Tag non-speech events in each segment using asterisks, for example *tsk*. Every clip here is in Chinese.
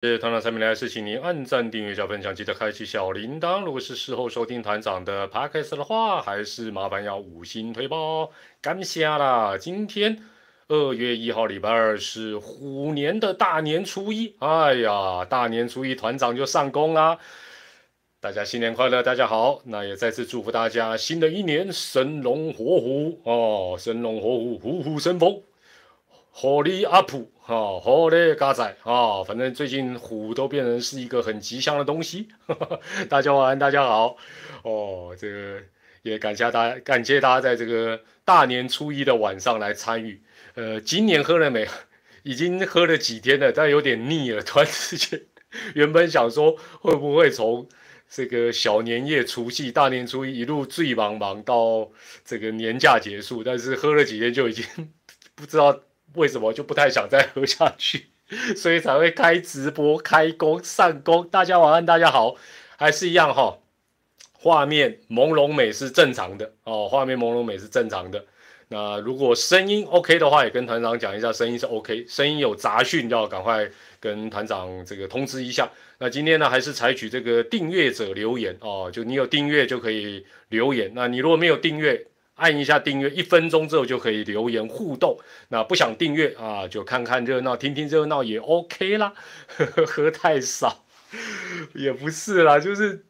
团长产品来是请您按赞、订阅、加分享，记得开启小铃铛。如果是事后收听团长的 podcast 的话，还是麻烦要五星推爆，感谢啦！今天二月一号，礼拜二是虎年的大年初一。哎呀，大年初一团长就上工啦！大家新年快乐，大家好。那也再次祝福大家新的一年生龙活虎哦，生龙活虎，虎虎生风。火力阿普哈，火力加载啊！反正最近虎都变成是一个很吉祥的东西。*laughs* 大家晚安，大家好哦。这个也感谢大家，感谢大家在这个大年初一的晚上来参与。呃，今年喝了没？已经喝了几天了，但有点腻了。*laughs* 突然之间，原本想说会不会从这个小年夜、除夕、大年初一一路醉茫茫到这个年假结束，但是喝了几天就已经 *laughs* 不知道。为什么就不太想再喝下去，*laughs* 所以才会开直播、开工、上工。大家晚安，大家好，还是一样哈。画面朦胧美是正常的哦，画面朦胧美是正常的。那如果声音 OK 的话，也跟团长讲一下，声音是 OK。声音有杂讯，要赶快跟团长这个通知一下。那今天呢，还是采取这个订阅者留言哦，就你有订阅就可以留言。那你如果没有订阅，按一下订阅，一分钟之后就可以留言互动。那不想订阅啊，就看看热闹，听听热闹也 OK 啦。*laughs* 喝太少也不是啦，就是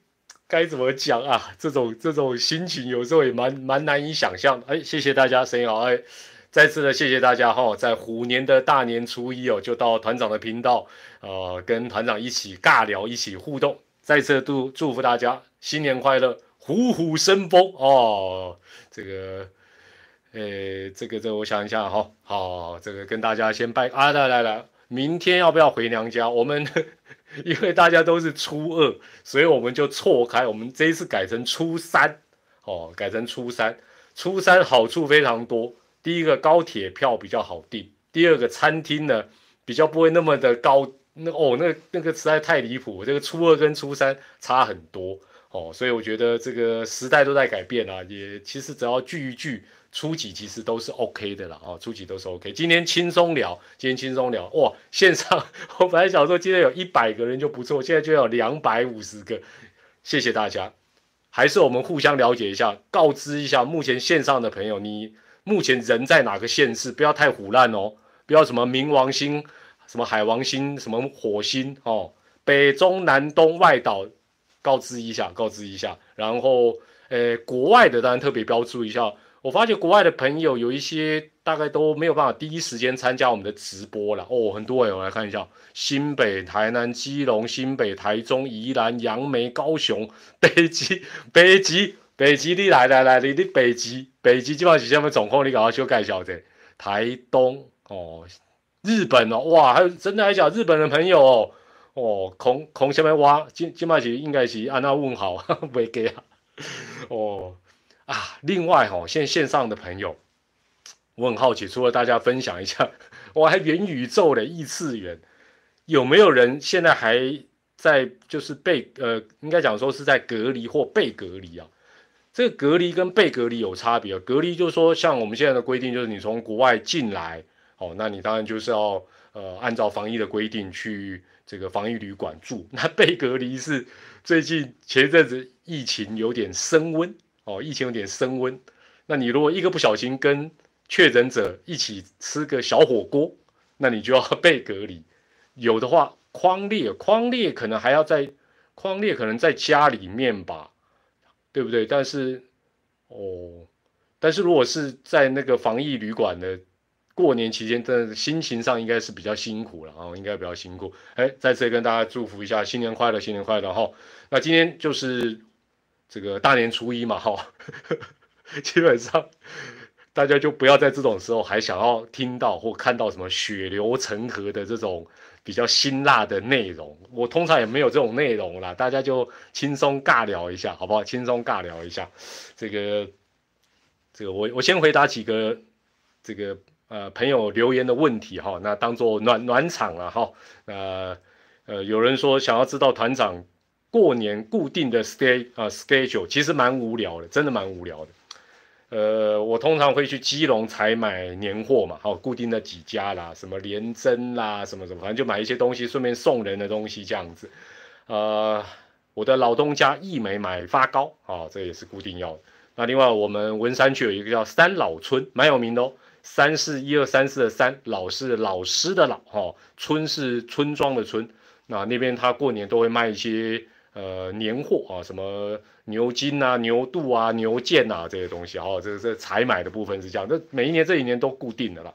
该怎么讲啊？这种这种心情有时候也蛮蛮难以想象。哎，谢谢大家，声音好哎，再次的谢谢大家哈，在虎年的大年初一哦，就到团长的频道，呃，跟团长一起尬聊，一起互动。再次祝祝福大家新年快乐，虎虎生风哦。这个，呃，这个，这我想一下哈，好，这个跟大家先拜啊，来来来，明天要不要回娘家？我们 *laughs* 因为大家都是初二，所以我们就错开，我们这一次改成初三，哦，改成初三，初三好处非常多。第一个高铁票比较好订，第二个餐厅呢比较不会那么的高，那哦，那那个实在太离谱，这个初二跟初三差很多。哦，所以我觉得这个时代都在改变啊，也其实只要聚一聚，初几其实都是 OK 的了啊，初几都是 OK。今天轻松聊，今天轻松聊哇，线上我本来想说今天有一百个人就不错，现在就有两百五十个，谢谢大家。还是我们互相了解一下，告知一下目前线上的朋友，你目前人在哪个县市？不要太胡乱哦，不要什么冥王星、什么海王星、什么火星哦，北中南东外岛。告知一下，告知一下，然后，呃，国外的当然特别标注一下。我发觉国外的朋友有一些大概都没有办法第一时间参加我们的直播了哦，很多哎，我来看一下，新北、台南、基隆、新北、台中、宜兰、杨梅、高雄、*laughs* 北极、北极、北极，你来来来，你你北极，北极基本上是下面总控，你赶快修改小子，台东哦，日本哦，哇，还有真的还讲日本的朋友哦。哦，空空下面挖，今今麦是应该是安那问好，*laughs* 未给啊。哦啊，另外哈，现线上的朋友，我很好奇，除了大家分享一下，我还元宇宙的异次元，有没有人现在还在就是被呃，应该讲说是在隔离或被隔离啊？这个隔离跟被隔离有差别，隔离就是说像我们现在的规定，就是你从国外进来，哦，那你当然就是要呃按照防疫的规定去。这个防疫旅馆住，*laughs* 那被隔离是最近前一阵子疫情有点升温哦，疫情有点升温。那你如果一个不小心跟确诊者一起吃个小火锅，那你就要 *laughs* 被隔离。有的话，框列框列可能还要在框列可能在家里面吧，对不对？但是哦，但是如果是在那个防疫旅馆的。过年期间，真的心情上应该是比较辛苦了啊，应该比较辛苦。哎，再次跟大家祝福一下，新年快乐，新年快乐哈。那今天就是这个大年初一嘛哈，*laughs* 基本上大家就不要在这种时候还想要听到或看到什么血流成河的这种比较辛辣的内容。我通常也没有这种内容啦，大家就轻松尬聊一下，好不好？轻松尬聊一下。这个这个，我我先回答几个这个。呃，朋友留言的问题哈，那当做暖暖场了哈。呃呃，有人说想要知道团长过年固定的 stay 啊 schedule，其实蛮无聊的，真的蛮无聊的。呃，我通常会去基隆采买年货嘛，好，固定的几家啦，什么连珍啦，什么什么，反正就买一些东西，顺便送人的东西这样子。呃，我的老东家益美买发糕，啊，这也是固定要的。那另外我们文山区有一个叫三老村，蛮有名的哦。三是一二三四的三，老是老师的老，哈，村是村庄的村。那那边他过年都会卖一些。呃，年货啊，什么牛筋啊、牛肚啊、牛腱啊这些东西，哦，这这采买的部分是这样。那每一年这一年都固定的了。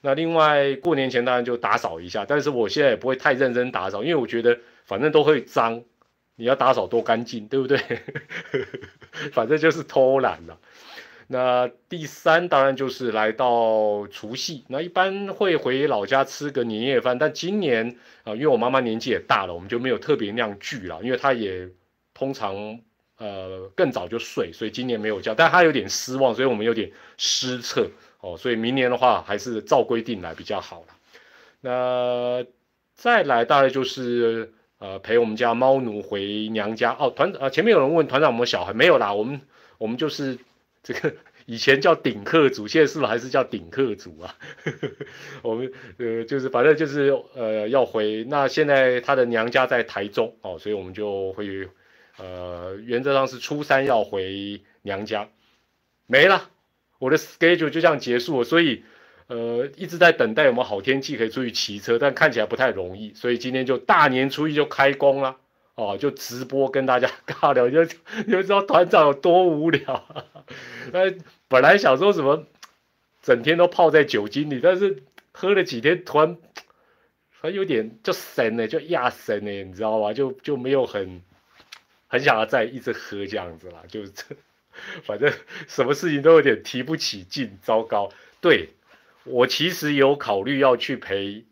那另外过年前当然就打扫一下，但是我现在也不会太认真打扫，因为我觉得反正都会脏，你要打扫多干净，对不对？*laughs* 反正就是偷懒了。那第三当然就是来到除夕，那一般会回老家吃个年夜饭，但今年啊，因为我妈妈年纪也大了，我们就没有特别那样聚了，因为她也通常呃更早就睡，所以今年没有叫，但她有点失望，所以我们有点失策哦，所以明年的话还是照规定来比较好了。那再来大概就是呃陪我们家猫奴回娘家哦，团啊前面有人问团长有没有小孩，没有啦，我们我们就是。这个以前叫顶客组，现在是不是还是叫顶客组啊？*laughs* 我们呃就是反正就是呃要回，那现在他的娘家在台中哦，所以我们就会呃原则上是初三要回娘家，没了，我的 schedule 就这样结束了，所以呃一直在等待有没有好天气可以出去骑车，但看起来不太容易，所以今天就大年初一就开工了。哦，就直播跟大家 *laughs* 尬聊，就就知道团长有多无聊。那本来想说什么，整天都泡在酒精里，但是喝了几天，突然还有点就神呢，就压神呢，你知道吧？就就没有很很想要再一直喝这样子了，就是 *laughs* 反正什么事情都有点提不起劲，糟糕。对我其实有考虑要去陪。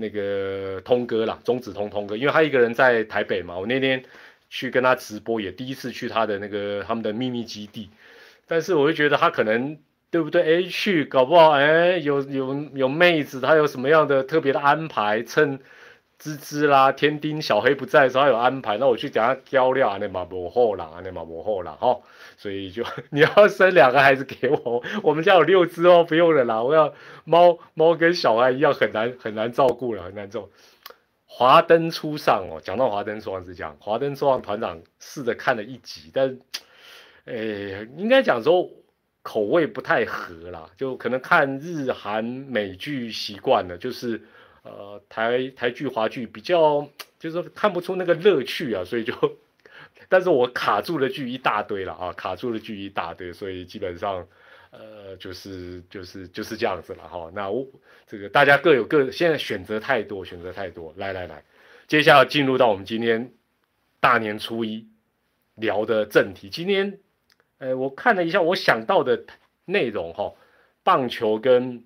那个通哥啦，中子通通哥，因为他一个人在台北嘛，我那天去跟他直播，也第一次去他的那个他们的秘密基地，但是我就觉得他可能对不对？哎，去搞不好哎，有有有妹子，他有什么样的特别的安排？趁芝芝啦、天丁、小黑不在的时候，他有安排，那我去等下交料，那嘛无好啦，那嘛无好啦，哈。所以就你要生两个孩子给我，我们家有六只哦，不用了啦。我要猫猫跟小孩一样很难很难照顾了，很难照。华灯初上哦，讲到华灯初上是这样，华灯初上团长试着看了一集，但诶应该讲说口味不太合啦，就可能看日韩美剧习惯了，就是呃台台剧华剧比较就是看不出那个乐趣啊，所以就。但是我卡住的剧一大堆了啊，卡住的剧一大堆，所以基本上，呃，就是就是就是这样子了哈。那我这个大家各有各，现在选择太多，选择太多。来来来，接下来进入到我们今天大年初一聊的正题。今天，呃，我看了一下我想到的内容哈，棒球跟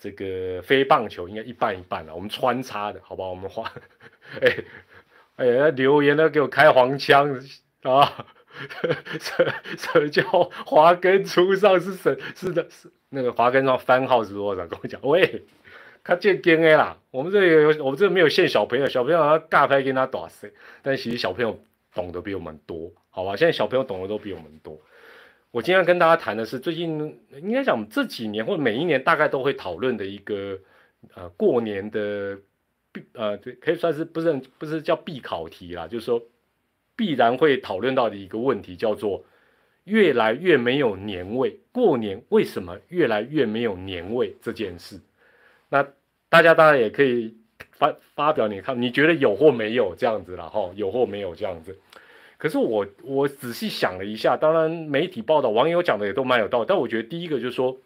这个非棒球应该一半一半了，我们穿插的好不好？我们花，哎。哎，留言都，给我开黄腔啊！什什么叫华根初上是什？是的，是那个华根上番号是多少？跟我讲，喂，他见 DNA 啦。我们这里有，我们这没有限小朋友，小朋友要尬拍跟他打谁？但其实小朋友懂得比我们多，好吧？现在小朋友懂得都比我们多。我今天跟大家谈的是最近应该讲这几年或者每一年大概都会讨论的一个呃过年的。必呃，可以算是不是不是叫必考题啦，就是说必然会讨论到的一个问题，叫做越来越没有年味。过年为什么越来越没有年味这件事？那大家当然也可以发发表你看，你觉得有或没有这样子了，哈，有或没有这样子。可是我我仔细想了一下，当然媒体报道、网友讲的也都蛮有道理，但我觉得第一个就是说。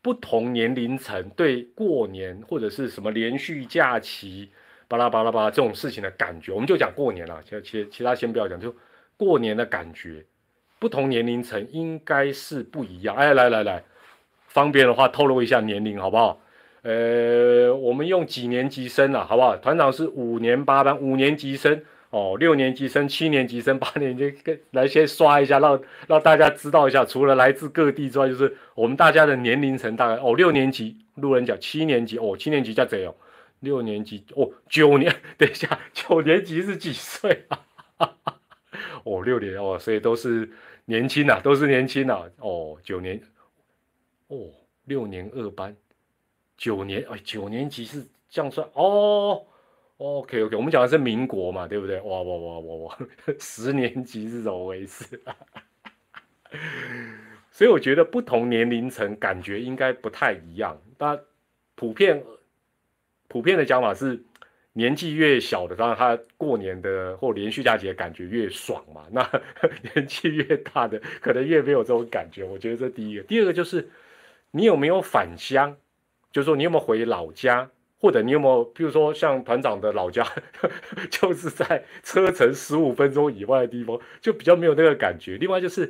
不同年龄层对过年或者是什么连续假期，巴拉巴拉巴拉这种事情的感觉，我们就讲过年了。其其其他先不要讲，就过年的感觉，不同年龄层应该是不一样。哎，来来来，方便的话透露一下年龄好不好？呃，我们用几年级生啊，好不好？团长是五年八班，五年级生。哦，六年级生、七年级生、*laughs* 八年级跟来先刷一下，让让大家知道一下，除了来自各地之外，就是我们大家的年龄层大概哦，六年级路人甲，七年级哦，七年级叫谁哦？六年级哦，九年，*laughs* 等一下，九年级是几岁啊？*laughs* 哦，六年哦，所以都是年轻啊，都是年轻啊。哦，九年，哦，六年二班，九年，哎，九年级是这样算哦。OK OK，我们讲的是民国嘛，对不对？哇哇哇哇哇，*laughs* 十年级是怎么回事？*laughs* 所以我觉得不同年龄层感觉应该不太一样。那普遍普遍的讲法是，年纪越小的，当然他过年的或连续假期的感觉越爽嘛。那 *laughs* 年纪越大的，可能越没有这种感觉。我觉得这第一个。第二个就是，你有没有返乡？就是说你有没有回老家？或者你有没有，比如说像团长的老家，*laughs* 就是在车程十五分钟以外的地方，就比较没有那个感觉。另外就是，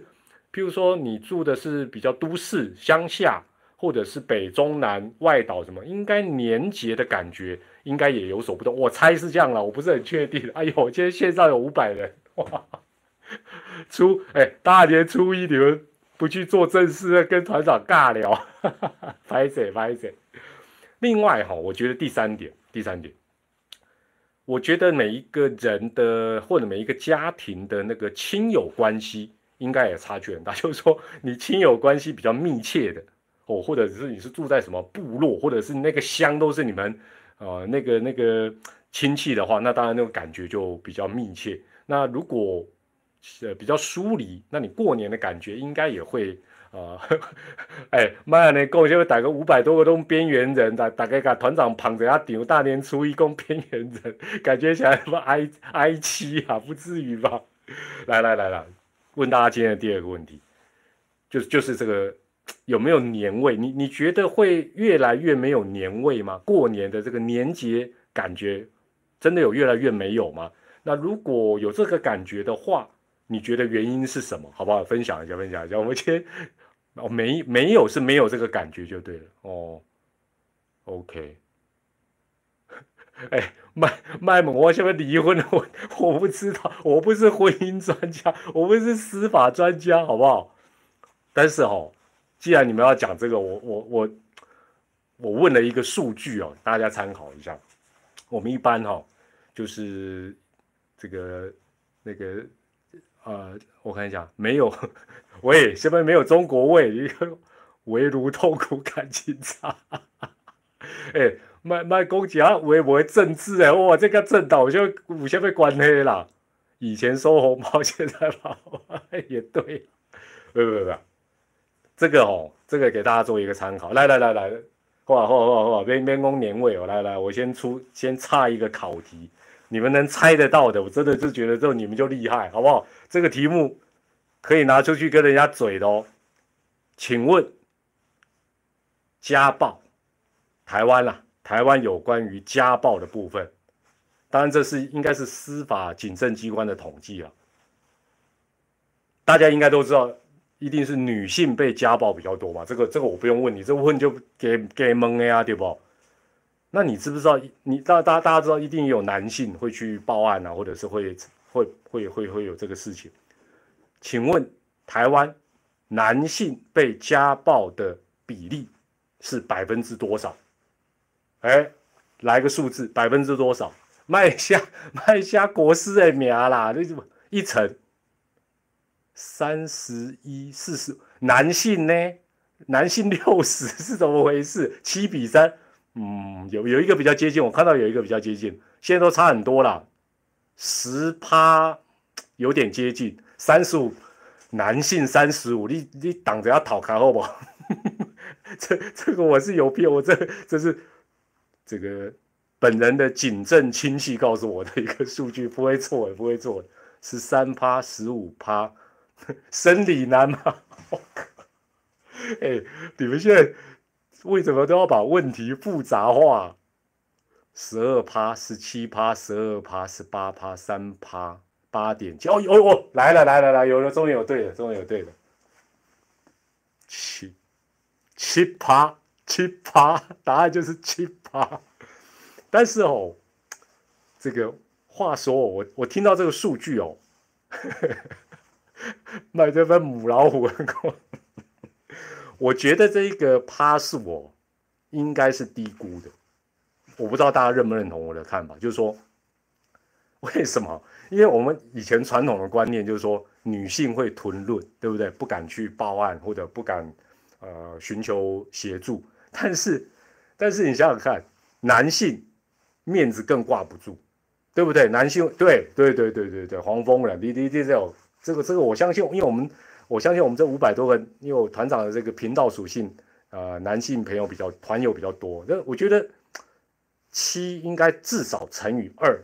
譬如说你住的是比较都市乡下，或者是北中南外岛什么，应该年节的感觉应该也有所不同。我猜是这样了，我不是很确定。哎呦，今天线上有五百人，哇！初哎，大年初一你们不去做正事，跟团长尬聊，拍 *laughs* 谁拍谁。另外哈，我觉得第三点，第三点，我觉得每一个人的或者每一个家庭的那个亲友关系，应该也差距很大。就是说，你亲友关系比较密切的哦，或者是你是住在什么部落，或者是那个乡都是你们呃那个那个亲戚的话，那当然那个感觉就比较密切。那如果呃比较疏离，那你过年的感觉应该也会。啊，哎，妈呢，共就会打个五百多个都边缘人，大大概把团长捧着他顶，大年初一共边缘人，感觉起来什么哀哀戚啊？不至于吧？*laughs* 来来来来，问大家今天的第二个问题，就是就是这个有没有年味？你你觉得会越来越没有年味吗？过年的这个年节感觉真的有越来越没有吗？那如果有这个感觉的话，你觉得原因是什么？好不好？分享一下，分享一下。我们今天哦，没没有是没有这个感觉就对了哦。*laughs* OK，哎，麦麦萌，我现在离婚了，我我不知道，我不是婚姻专家，我不是司法专家，好不好？但是哦，既然你们要讲这个，我我我我问了一个数据哦，大家参考一下。我们一般哈，就是这个那个。呃，我看一下，没有，*laughs* 喂，下面没有中国味，一个围炉痛苦感情差，哎，卖卖公鸡啊，围不会政治哎，哇，这个政党就有些被关黑了，以前收红包，*laughs* 现在跑，也对，不不不，这个哦，这个给大家做一个参考，来来来来，哇哇哇哇，边边工年味哦，来来，我先出，先差一个考题。你们能猜得到的，我真的是觉得这你们就厉害，好不好？这个题目可以拿出去跟人家嘴的哦。请问，家暴，台湾啦，台湾有关于家暴的部分，当然这是应该是司法警政机关的统计了。大家应该都知道，一定是女性被家暴比较多嘛？这个这个我不用问你，这问就给给蒙了呀，对不？那你知不知道？你大大大家知道，一定有男性会去报案啊，或者是会会会会会有这个事情。请问台湾男性被家暴的比例是百分之多少？哎，来个数字，百分之多少？卖下卖下国师的名啦，那什么一层三十一四十，男性呢？男性六十是怎么回事？七比三。嗯，有有一个比较接近，我看到有一个比较接近，现在都差很多了，十趴有点接近，三十五男性三十五，你你挡着要讨开好不好？*laughs* 这这个我是有病我这这是这个本人的谨慎亲戚告诉我的一个数据，不会错也，不会错，十三趴十五趴，*laughs* 生理男吗？*laughs* 哎，你们现在。为什么都要把问题复杂化？十二趴、十七趴、十二趴、十八趴、三趴、八点九哦哦，来了来了来，有了，终于有对了，终于有对了，七七趴七趴，答案就是七趴。但是哦，这个话说，我我听到这个数据哦，*laughs* 买这份母老虎很高。我觉得这一个趴是我，应该是低估的。我不知道大家认不认同我的看法，就是说，为什么？因为我们以前传统的观念就是说女性会吞论，对不对？不敢去报案或者不敢呃寻求协助。但是，但是你想想看，男性面子更挂不住，对不对？男性对对对对对对，黄蜂了，你你这种这个这个，我相信，因为我们我相信我们这五百多个，因为我团长的这个频道属性，呃，男性朋友比较团友比较多，那我觉得七应该至少乘以二。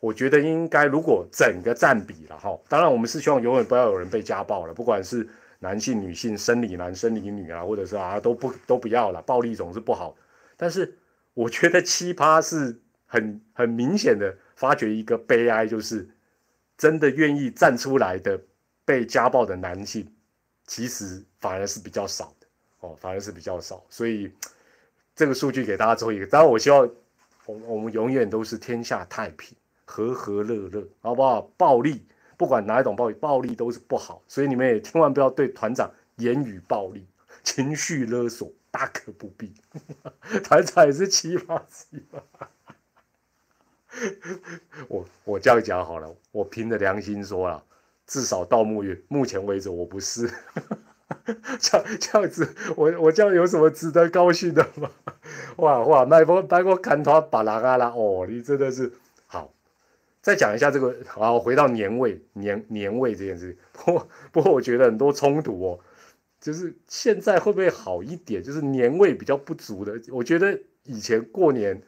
我觉得应该，如果整个占比了哈，当然我们是希望永远不要有人被家暴了，不管是男性、女性、生理男、生理女啊，或者是啊都不都不要了，暴力总是不好。但是我觉得奇葩是很很明显的发觉一个悲哀，就是真的愿意站出来的被家暴的男性，其实反而是比较少的哦，反而是比较少。所以这个数据给大家做一个，当然我希望我我们永远都是天下太平。和和乐乐，好不好？暴力，不管哪一种暴力，暴力都是不好，所以你们也千万不要对团长言语暴力、情绪勒索，大可不必。*laughs* 团长也是奇葩奇葩。*laughs* 我我这样讲好了，我凭着良心说了，至少到目月目前为止，我不是。这样这样子，我我这样有什么值得高兴的吗？哇哇，卖波卖波砍他把拉嘎啦！哦，你真的是好。再讲一下这个，好，回到年味年年味这件事情。不 *laughs* 过不过，我觉得很多冲突哦，就是现在会不会好一点？就是年味比较不足的。我觉得以前过年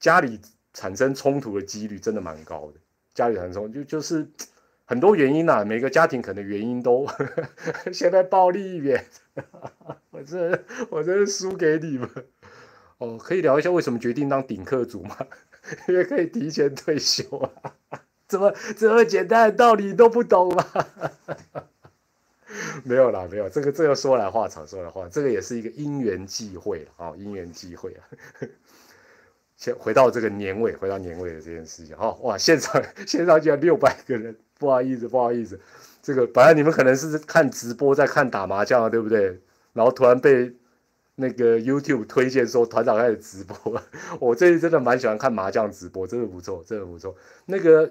家里产生冲突的几率真的蛮高的。家里产生就就是很多原因呐，每个家庭可能原因都 *laughs* 现在暴力一点。*laughs* 我这我这是输给你们哦。可以聊一下为什么决定当顶客族吗？*laughs* 也可以提前退休啊。怎么这么简单的道理都不懂吗？没有啦，没有这个这个说来话长，说来话，这个也是一个因缘际会啊，因缘际会啊。先回到这个年尾，回到年尾的这件事情哈，哇，现场现场居然六百个人，不好意思，不好意思，这个本来你们可能是看直播在看打麻将，对不对？然后突然被那个 YouTube 推荐说团长开始直播，*laughs* 我这次真的蛮喜欢看麻将直播，真的不错，真的不错，那个。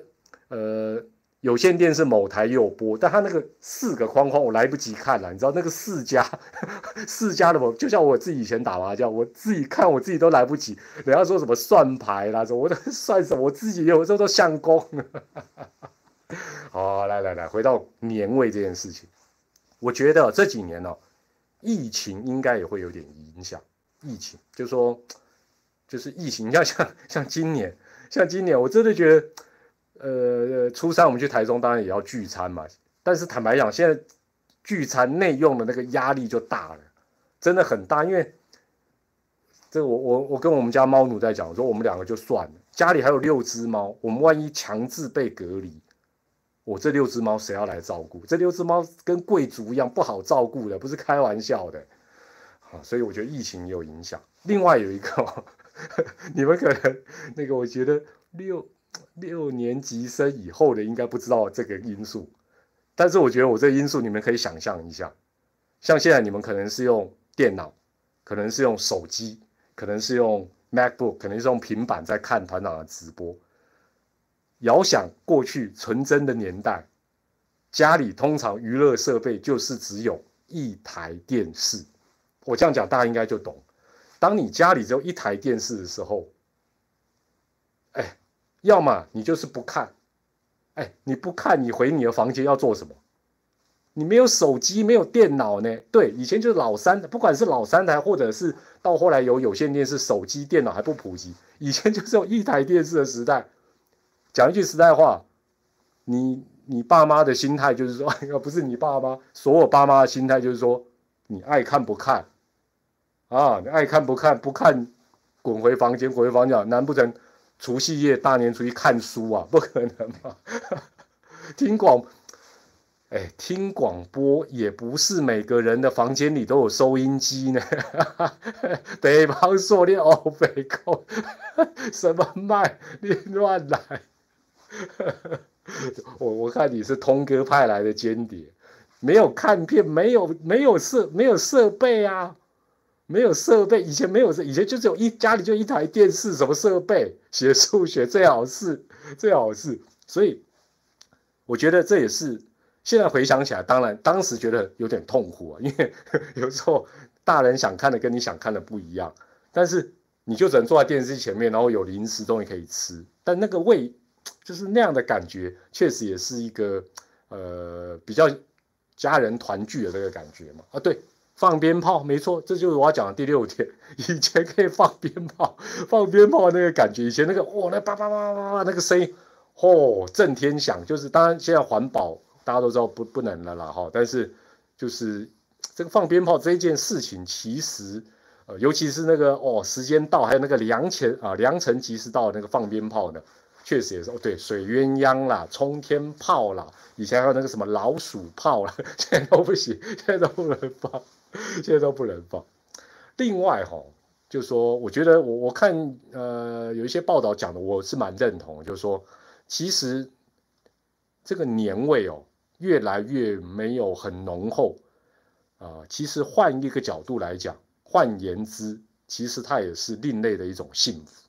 呃，有线电视某台也有播，但他那个四个框框我来不及看了，你知道那个四家 *laughs* 四家的我就像我自己以前打麻将，我自己看我自己都来不及。人家说什么算牌啦，什么我都算什么，我自己有时候都相公。好，来来来，回到年味这件事情，我觉得这几年呢，疫情应该也会有点影响。疫情就说 *laughs* 就是疫情，你像像像今年，像今年，我真的觉得。呃，初三我们去台中，当然也要聚餐嘛。但是坦白讲，现在聚餐内用的那个压力就大了，真的很大。因为这我我我跟我们家猫奴在讲，说我们两个就算了，家里还有六只猫，我们万一强制被隔离，我这六只猫谁要来照顾？这六只猫跟贵族一样不好照顾的，不是开玩笑的。好，所以我觉得疫情有影响。另外有一个，*laughs* 你们可能那个，我觉得六。六年级生以后的应该不知道这个因素，但是我觉得我这个因素你们可以想象一下，像现在你们可能是用电脑，可能是用手机，可能是用 MacBook，可能是用平板在看团长的直播。遥想过去纯真的年代，家里通常娱乐设备就是只有一台电视。我这样讲大家应该就懂。当你家里只有一台电视的时候，要么你就是不看，哎，你不看，你回你的房间要做什么？你没有手机，没有电脑呢？对，以前就是老三，不管是老三台，或者是到后来有有线电视、手机、电脑还不普及，以前就是有一台电视的时代。讲一句实在话，你你爸妈的心态就是说，要 *laughs* 不是你爸妈，所有爸妈的心态就是说，你爱看不看啊？你爱看不看？不看，滚回房间，滚回房间，难不成？除夕夜、大年初一看书啊，不可能嘛！听广，哎，听广播也不是每个人的房间里都有收音机呢。北方说的欧北口，什么麦？你乱来！我我看你是通哥派来的间谍，没有看片，没有没有设没有设备啊，没有设备，以前没有，以前就只有一家里就一台电视，什么设备？学数学最好是最好是，所以我觉得这也是现在回想起来，当然当时觉得有点痛苦啊，因为 *laughs* 有时候大人想看的跟你想看的不一样，但是你就只能坐在电视机前面，然后有零食东西可以吃，但那个味就是那样的感觉，确实也是一个呃比较家人团聚的那个感觉嘛啊对。放鞭炮，没错，这就是我要讲的第六点。*laughs* 以前可以放鞭炮，*laughs* 放鞭炮那个感觉，以前那个哇，那叭叭叭叭叭那个声音，嚯，震天响。就是当然现在环保大家都知道不不能了啦哈，但是就是这个放鞭炮这件事情，其实呃，尤其是那个哦，时间到，还有那个良辰啊，良辰吉时到那个放鞭炮呢，确实也是哦，对，水鸳鸯啦，冲天炮啦，以前还有那个什么老鼠炮啦，现在都不行，现在都不能放。*laughs* 现在都不能放。另外哈，就说我觉得我我看呃有一些报道讲的，我是蛮认同，就是说其实这个年味哦越来越没有很浓厚啊。其实换一个角度来讲，换言之，其实它也是另类的一种幸福，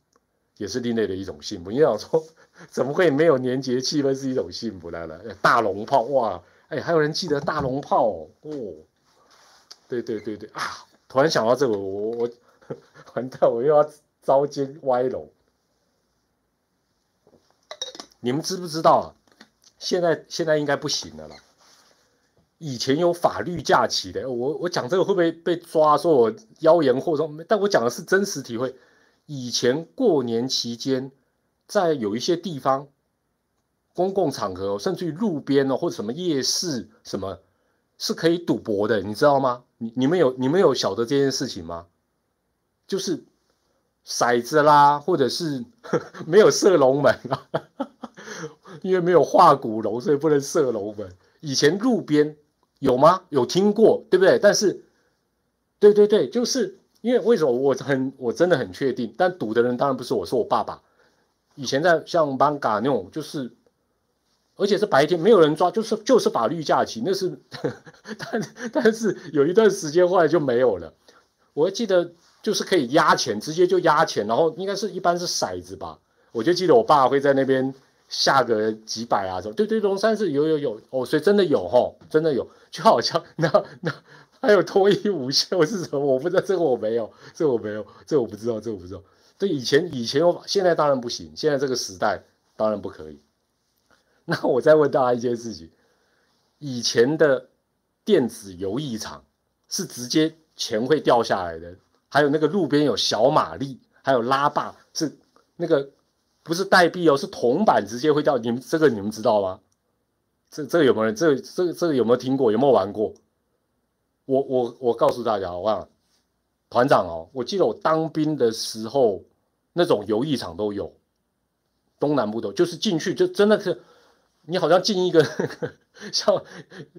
也是另类的一种幸福。你想说怎么会没有年节气氛是一种幸福来了？大龙炮哇，哎，还有人记得大龙炮哦。对对对对啊！突然想到这个，我我完蛋，我又要遭奸歪楼。你们知不知道？现在现在应该不行了啦。以前有法律假期的，我我讲这个会不会被抓？说我妖言惑众？但我讲的是真实体会。以前过年期间，在有一些地方，公共场合，甚至于路边哦，或者什么夜市什么。是可以赌博的，你知道吗？你你们有你们有晓得这件事情吗？就是骰子啦，或者是 *laughs* 没有射龙门啊，*laughs* 因为没有画骨龙，所以不能射龙门。以前路边有吗？有听过，对不对？但是，对对对，就是因为为什么我很我真的很确定，但赌的人当然不是我，是我爸爸。以前在像邦嘎那种，就是。而且是白天，没有人抓，就是就是法律假期，那是，*laughs* 但但是有一段时间后来就没有了。我记得就是可以压钱，直接就压钱，然后应该是一般是骰子吧。我就记得我爸会在那边下个几百啊，说对对，龙山是有有有哦，所以真的有吼，真的有，就好像那那还有脱衣舞秀是什么，我不知道这个我没有，这我没有，这我不知道，这我不知道。对以前以前有，现在当然不行，现在这个时代当然不可以。那我再问大家一件事情：以前的电子游艺场是直接钱会掉下来的，还有那个路边有小马力，还有拉霸，是那个不是代币哦，是铜板直接会掉。你们这个你们知道吗？这这个有没有人？这这这个有没有听过？有没有玩过？我我我告诉大家，我讲团长哦，我记得我当兵的时候，那种游艺场都有，东南部都就是进去就真的是。你好像进一个 *laughs* 像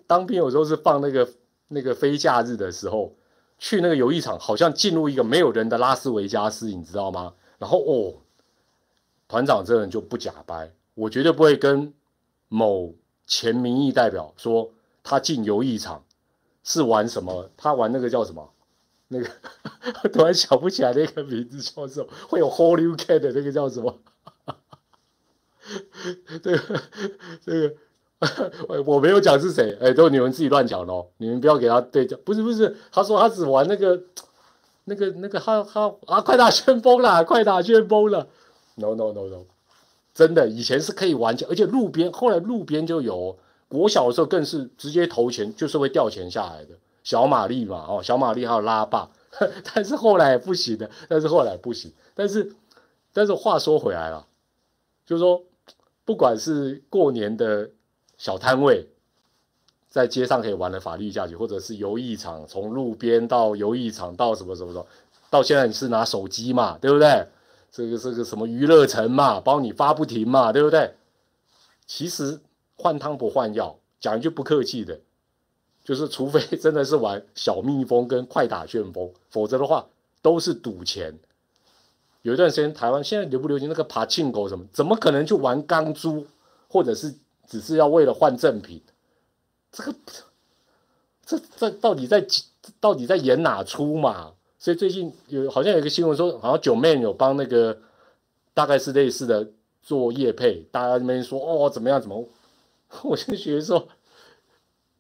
当兵有时候是放那个那个非假日的时候去那个游艺场，好像进入一个没有人的拉斯维加斯，你知道吗？然后哦，团长这人就不假掰，我绝对不会跟某前民意代表说他进游艺场是玩什么，他玩那个叫什么？那个 *laughs* 突然想不起来那个名字叫什么，会有 Holy Cat 的那个叫什么？这 *laughs* 个这个，我我没有讲是谁，哎，都你们自己乱讲喽，你们不要给他对讲，不是不是，他说他只玩那个那个那个，他他啊，快打旋风了，快打旋风了，no no no no，真的以前是可以玩而且路边后来路边就有，国小的时候更是直接投钱就是会掉钱下来的，小玛丽嘛，哦，小玛丽还有拉霸，*laughs* 但是后来不行的，但是后来不行，但是但是话说回来了，就是说。不管是过年的小摊位，在街上可以玩的法律下去，或者是游艺场，从路边到游艺场到什么什么什么，到现在你是拿手机嘛，对不对？这个这个什么娱乐城嘛，帮你发不停嘛，对不对？其实换汤不换药，讲一句不客气的，就是除非真的是玩小蜜蜂跟快打旋风，否则的话都是赌钱。有一段时间，台湾现在流不流行那个爬庆狗什么？怎么可能去玩钢珠，或者是只是要为了换赠品？这个，这这到底在到底在演哪出嘛？所以最近有好像有一个新闻说，好像九妹有帮那个大概是类似的做业配，大家那边说哦怎么样怎么，我就觉得说，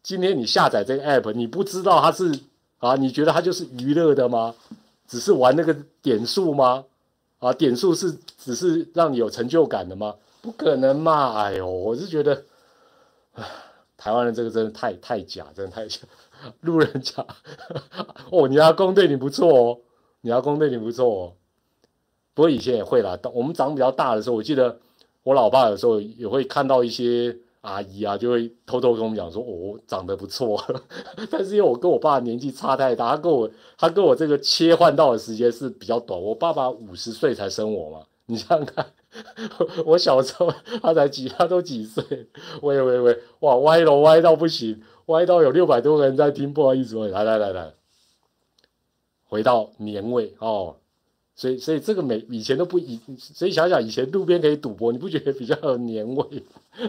今天你下载这个 app，你不知道它是啊，你觉得它就是娱乐的吗？只是玩那个点数吗？啊，点数是只是让你有成就感的吗？不可能嘛！哎呦，我是觉得，唉，台湾人这个真的太太假，真的太假。路人甲，哦，你阿公对你不错哦，你阿公对你不错哦。不过以前也会啦，我们长比较大的时候，我记得我老爸有时候也会看到一些阿姨啊，就会偷偷跟我们讲说，哦，长得不错。*laughs* 但是因为我跟我爸年纪差太大，他跟我他跟我这个切换到的时间是比较短。我爸爸五十岁才生我嘛，*laughs* 你想想看。*laughs* 我小时候他才几，他都几岁？喂喂喂，哇，歪了歪到不行，歪到有六百多个人在听，不好意思，来来来来，回到年味哦，所以所以这个每以前都不以，所以想想以前路边可以赌博，你不觉得比较有年味？*laughs*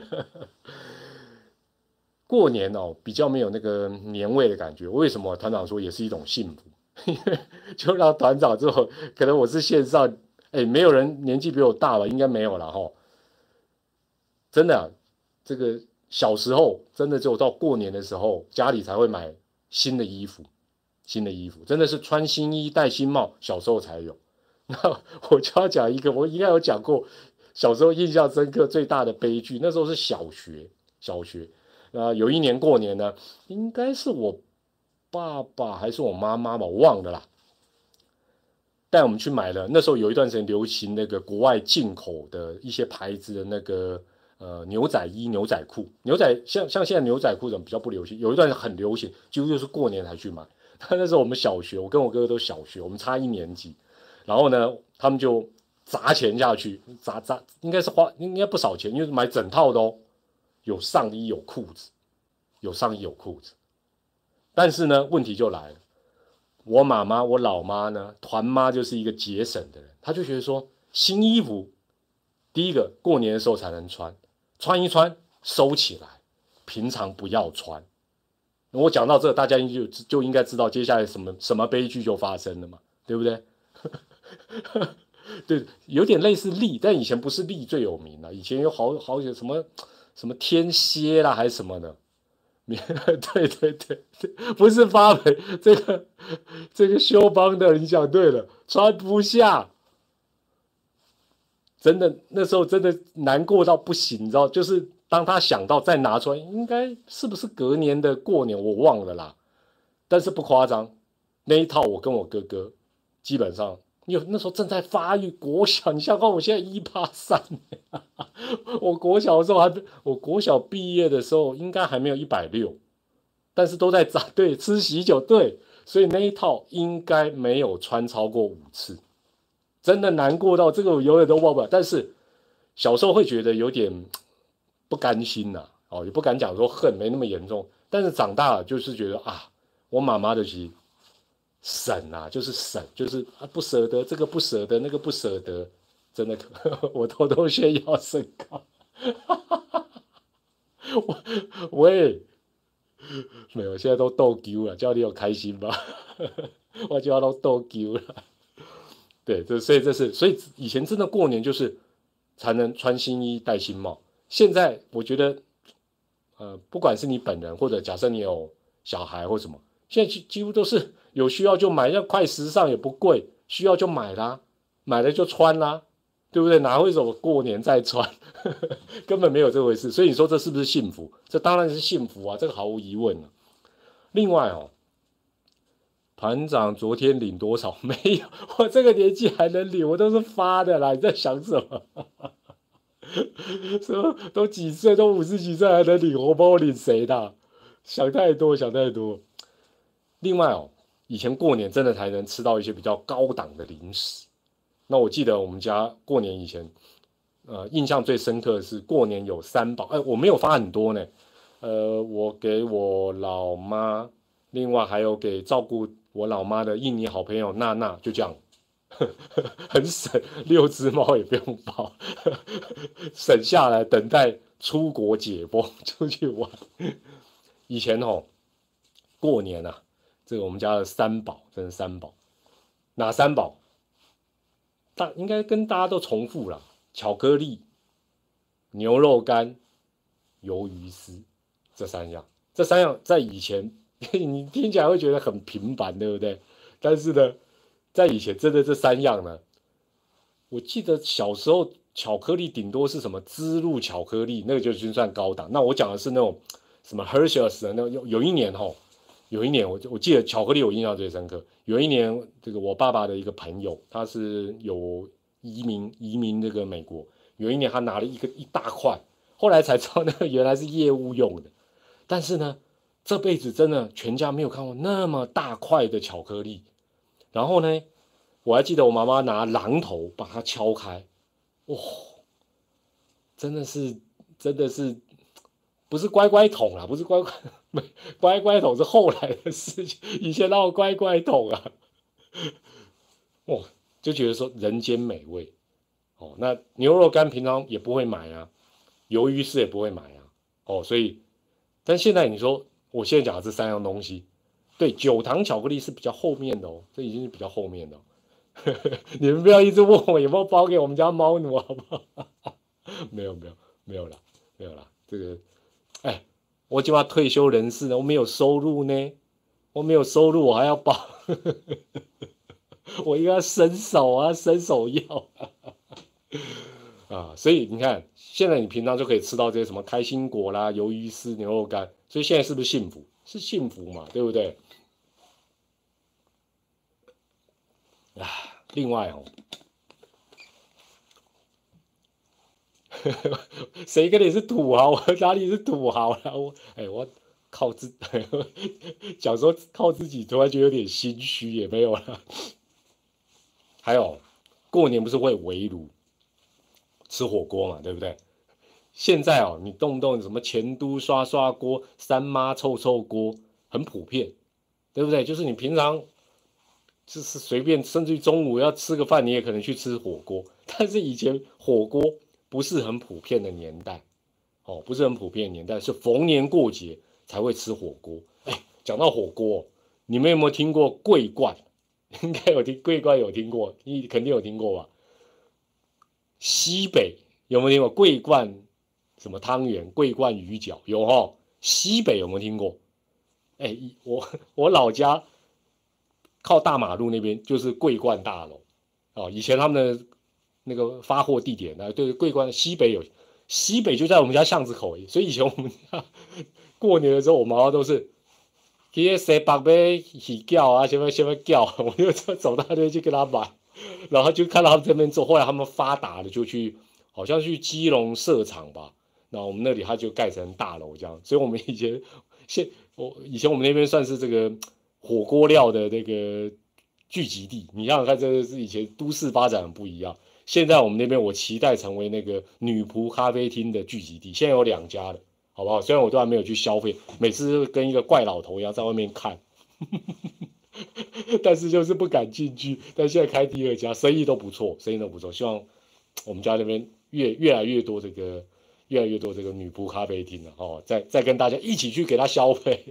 过年哦，比较没有那个年味的感觉。为什么团长说也是一种幸福？*laughs* 因为就让团长之后，可能我是线上。哎，没有人年纪比我大了，应该没有了哈。真的，这个小时候真的只有到过年的时候，家里才会买新的衣服，新的衣服真的是穿新衣戴新帽，小时候才有。*laughs* 那我就要讲一个，我应该有讲过，小时候印象深刻最大的悲剧。那时候是小学，小学啊，有一年过年呢，应该是我爸爸还是我妈妈吧，我忘了啦。带我们去买了，那时候有一段时间流行那个国外进口的一些牌子的那个呃牛仔衣、牛仔裤、牛仔像像现在牛仔裤怎么比较不流行？有一段很流行，几乎就是过年才去买。*laughs* 那时候我们小学，我跟我哥哥都小学，我们差一年级。然后呢，他们就砸钱下去，砸砸应该是花应该不少钱，因为买整套的哦，有上衣有裤子，有上衣有裤子。但是呢，问题就来了。我妈妈，我老妈呢？团妈就是一个节省的人，她就觉得说，新衣服，第一个过年的时候才能穿，穿一穿收起来，平常不要穿。我讲到这，大家就就应该知道接下来什么什么悲剧就发生了嘛，对不对？*laughs* 对，有点类似力，但以前不是力最有名的，以前有好好些什么什么天蝎啦，还是什么的。*laughs* 对对对不是发霉，这个这个修帮的，你讲对了，穿不下，真的那时候真的难过到不行，你知道？就是当他想到再拿出来，应该是不是隔年的过年，我忘了啦。但是不夸张，那一套我跟我哥哥基本上。你那时候正在发育国小，你想看我现在一八三，*laughs* 我国小的时候还，我国小毕业的时候应该还没有一百六，但是都在长，*laughs* 对，吃喜酒，对，所以那一套应该没有穿超过五次，真的难过到这个我永远都忘不了。但是小时候会觉得有点不甘心呐，哦，也不敢讲说恨，没那么严重，但是长大了就是觉得啊，我妈妈的其省啊，就是省，就是啊，不舍得这个，不舍得那个，不舍得，真的，*laughs* 我偷偷炫耀身高，我喂，没有，现在都逗丢了，叫你有开心吧，我就要都逗丢了，对，这所以这是，所以以前真的过年就是才能穿新衣戴新帽，现在我觉得，呃，不管是你本人或者假设你有小孩或什么，现在几几乎都是。有需要就买，要快时尚也不贵，需要就买啦，买了就穿啦，对不对？哪会说过年再穿？*laughs* 根本没有这回事。所以你说这是不是幸福？这当然是幸福啊，这个毫无疑问另外哦，团长昨天领多少？*laughs* 没有，我这个年纪还能领，我都是发的啦。你在想什么？*laughs* 什么都几岁，都五十几岁还能领红包，领谁的？想太多，想太多。另外哦。以前过年真的才能吃到一些比较高档的零食。那我记得我们家过年以前，呃，印象最深刻的是过年有三宝。哎，我没有发很多呢。呃，我给我老妈，另外还有给照顾我老妈的印尼好朋友娜娜，就这样，*laughs* 很省，六只猫也不用包，省下来等待出国解封出去玩。以前哦，过年啊。这个我们家的三宝，真是三宝。哪三宝？大应该跟大家都重复了，巧克力、牛肉干、鱿鱼丝这三样。这三样在以前 *laughs* 你听起来会觉得很平凡，对不对？但是呢，在以前真的这三样呢，我记得小时候巧克力顶多是什么芝露巧克力，那个就已经算高档。那我讲的是那种什么 Hershey's 的那有有一年哈。有一年，我我记得巧克力我印象最深刻。有一年，这个我爸爸的一个朋友，他是有移民移民这个美国。有一年，他拿了一个一大块，后来才知道那个原来是业务用的。但是呢，这辈子真的全家没有看过那么大块的巧克力。然后呢，我还记得我妈妈拿榔头把它敲开，哇，真的是真的是不是乖乖桶啊，不是乖乖。*laughs* 乖乖桶是后来的事情，以前那有乖乖桶啊，*laughs* 哇，就觉得说人间美味哦。那牛肉干平常也不会买啊，鱿鱼丝也不会买啊，哦，所以，但现在你说我现在讲的这三样东西，对，酒糖巧克力是比较后面的哦，这已经是比较后面的。*laughs* 你们不要一直问我有没有包给我们家猫奴，好不好？没有没有没有了没有了，这个，哎。我就要退休人士呢，我没有收入呢，我没有收入，我还要保，*laughs* 我应该伸手啊，伸手要 *laughs* 啊，所以你看，现在你平常就可以吃到这些什么开心果啦、鱿鱼丝、牛肉干，所以现在是不是幸福？是幸福嘛，对不对？啊，另外哦。*laughs* 谁跟你是土豪？我 *laughs* 哪里是土豪了？我哎，我靠自，*laughs* 讲说靠自己，突然就有点心虚，也没有了。还有，过年不是会围炉吃火锅嘛，对不对？现在哦，你动不动什么前都刷刷锅、三妈臭臭锅，很普遍，对不对？就是你平常就是随便，甚至于中午要吃个饭，你也可能去吃火锅。但是以前火锅。不是很普遍的年代，哦，不是很普遍的年代，是逢年过节才会吃火锅。哎，讲到火锅，你们有没有听过桂冠？应该有听桂冠，有听过，你肯定有听过吧？西北有没有听过桂冠？什么汤圆？桂冠鱼饺有哈？西北有没有听过？哎，我我老家靠大马路那边就是桂冠大楼哦，以前他们的。那个发货地点呢？对，桂冠西北有，西北就在我们家巷子口，所以以前我们家过年的时候，我妈妈都是，去谁北边起叫啊，什么什么叫，*laughs* 我就走到那边去跟他买，然后就看到他们这边做，后来他们发达了，就去好像去基隆设厂吧，那我们那里他就盖成大楼这样，所以我们以前现我以前我们那边算是这个火锅料的那个聚集地，你想想看，这是以前都市发展很不一样。现在我们那边，我期待成为那个女仆咖啡厅的聚集地。现在有两家了，好不好？虽然我都还没有去消费，每次跟一个怪老头一样在外面看，*laughs* 但是就是不敢进去。但现在开第二家，生意都不错，生意都不错。希望我们家那边越越来越多这个越来越多这个女仆咖啡厅了哦，再再跟大家一起去给他消费。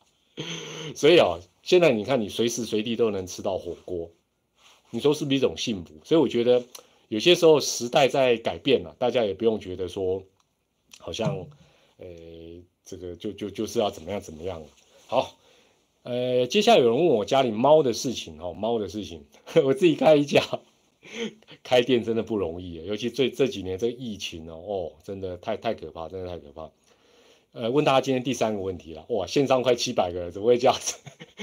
*laughs* 所以啊，现在你看，你随时随地都能吃到火锅。你说是不是一种幸福？所以我觉得有些时候时代在改变了，大家也不用觉得说好像，呃，这个就就就是要怎么样怎么样。好，呃，接下来有人问我家里猫的事情哦，猫的事情，*laughs* 我自己开一家，开店真的不容易，尤其这这几年这个疫情哦，哦，真的太太可怕，真的太可怕。呃，问大家今天第三个问题了，哇，线上快七百个人，怎么会这样子？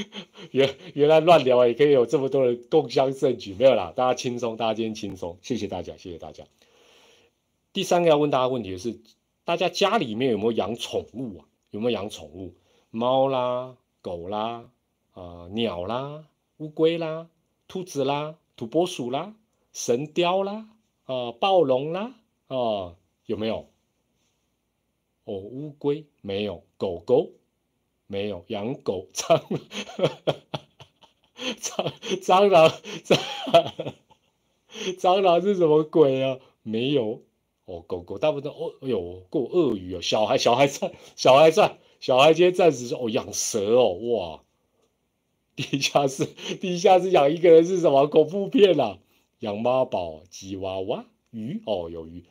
*laughs* 原原来乱聊也可以有这么多人共襄盛举，没有啦，大家轻松，大家今天轻松，谢谢大家，谢谢大家。第三个要问大家问题的是，大家家里面有没有养宠物啊？有没有养宠物？猫啦，狗啦，啊，鸟啦，乌龟啦，兔子啦，土拨鼠啦，神雕啦，啊，暴龙啦，啊，有没有？哦，乌龟没有，狗狗没有，养狗蟑蟑蟑螂蟑蟑螂是什么鬼啊？没有哦，狗狗大部分哦，有，过鳄鱼哦，小孩小孩算，小孩算，小孩今天暂时说哦，养蛇哦，哇，地下室，地下室养一个人是什么恐怖片啊？养妈宝、吉娃娃、鱼哦，有鱼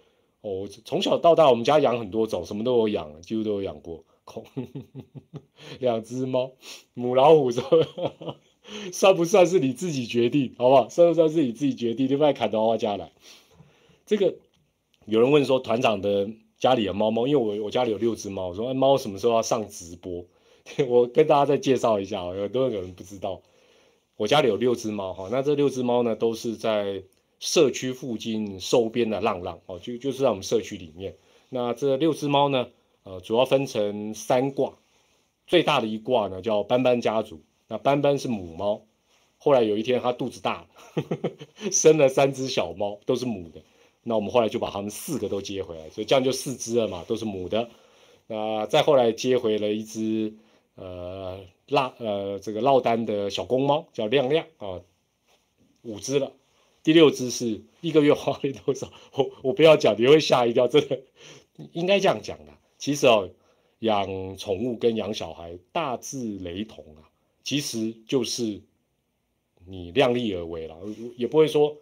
哦。从小到大，我们家养很多种，什么都有养，几乎都有养过。恐 *laughs* 两只猫，母老虎说，算不算是你自己决定？好不好？算不算是你自己决定？你不要砍到我家来。这个有人问说，团长的家里的猫猫，因为我我家里有六只猫，我说猫什么时候要上直播？*laughs* 我跟大家再介绍一下有很多人不知道，我家里有六只猫哈。那这六只猫呢，都是在社区附近收编的浪浪哦，就就是在我们社区里面。那这六只猫呢，呃，主要分成三挂，最大的一挂呢叫斑斑家族。那斑斑是母猫，后来有一天它肚子大了，*laughs* 生了三只小猫，都是母的。那我们后来就把它们四个都接回来，所以这样就四只了嘛，都是母的。那再后来接回了一只。呃，落呃这个落单的小公猫叫亮亮啊，五只了，第六只是一个月花费多少？*laughs* 我我不要讲，你会吓一跳，真的应该这样讲的。其实哦，养宠物跟养小孩大致雷同啊，其实就是你量力而为了，也不会说，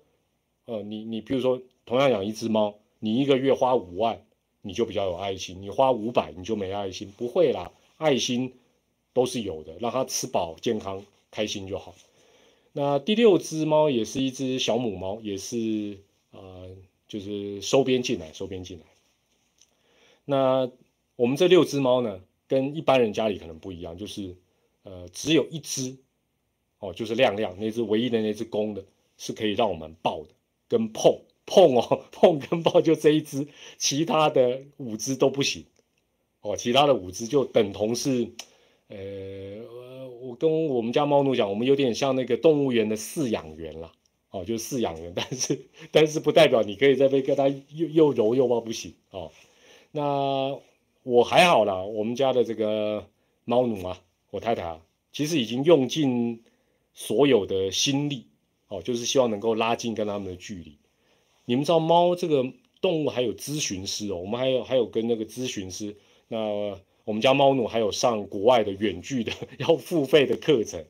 呃，你你比如说同样养一只猫，你一个月花五万，你就比较有爱心；你花五百，你就没爱心，不会啦，爱心。都是有的，让它吃饱、健康、开心就好。那第六只猫也是一只小母猫，也是呃，就是收编进来，收编进来。那我们这六只猫呢，跟一般人家里可能不一样，就是呃，只有一只哦，就是亮亮那只唯一的那只公的，是可以让我们抱的，跟碰碰哦，*laughs* 碰跟抱就这一只，其他的五只都不行哦，其他的五只就等同是。呃，我跟我们家猫奴讲，我们有点像那个动物园的饲养员了，哦，就是饲养员，*laughs* 但是但是不代表你可以在被跟它又又揉又抱不行哦。那我还好啦，我们家的这个猫奴啊，我太太啊，其实已经用尽所有的心力哦，就是希望能够拉近跟他们的距离。你们知道猫这个动物还有咨询师哦，我们还有还有跟那个咨询师那。我们家猫奴还有上国外的远距的 *laughs* 要付费的课程，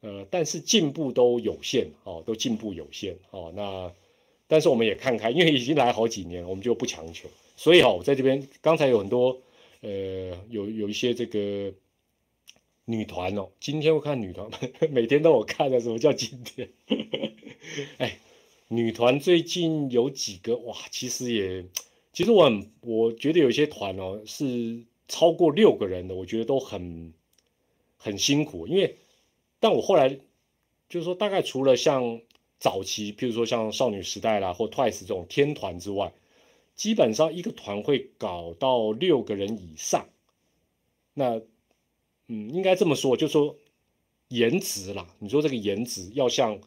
呃，但是进步都有限哦，都进步有限哦。那但是我们也看开，因为已经来好几年，我们就不强求。所以哦，在这边刚才有很多呃，有有一些这个女团哦，今天我看女团，*laughs* 每天都有看的，什么叫今天？*laughs* 哎，女团最近有几个哇，其实也，其实我很我觉得有些团哦是。超过六个人的，我觉得都很很辛苦，因为，但我后来就是说，大概除了像早期，譬如说像少女时代啦或 Twice 这种天团之外，基本上一个团会搞到六个人以上。那，嗯，应该这么说，就说颜值啦，你说这个颜值要像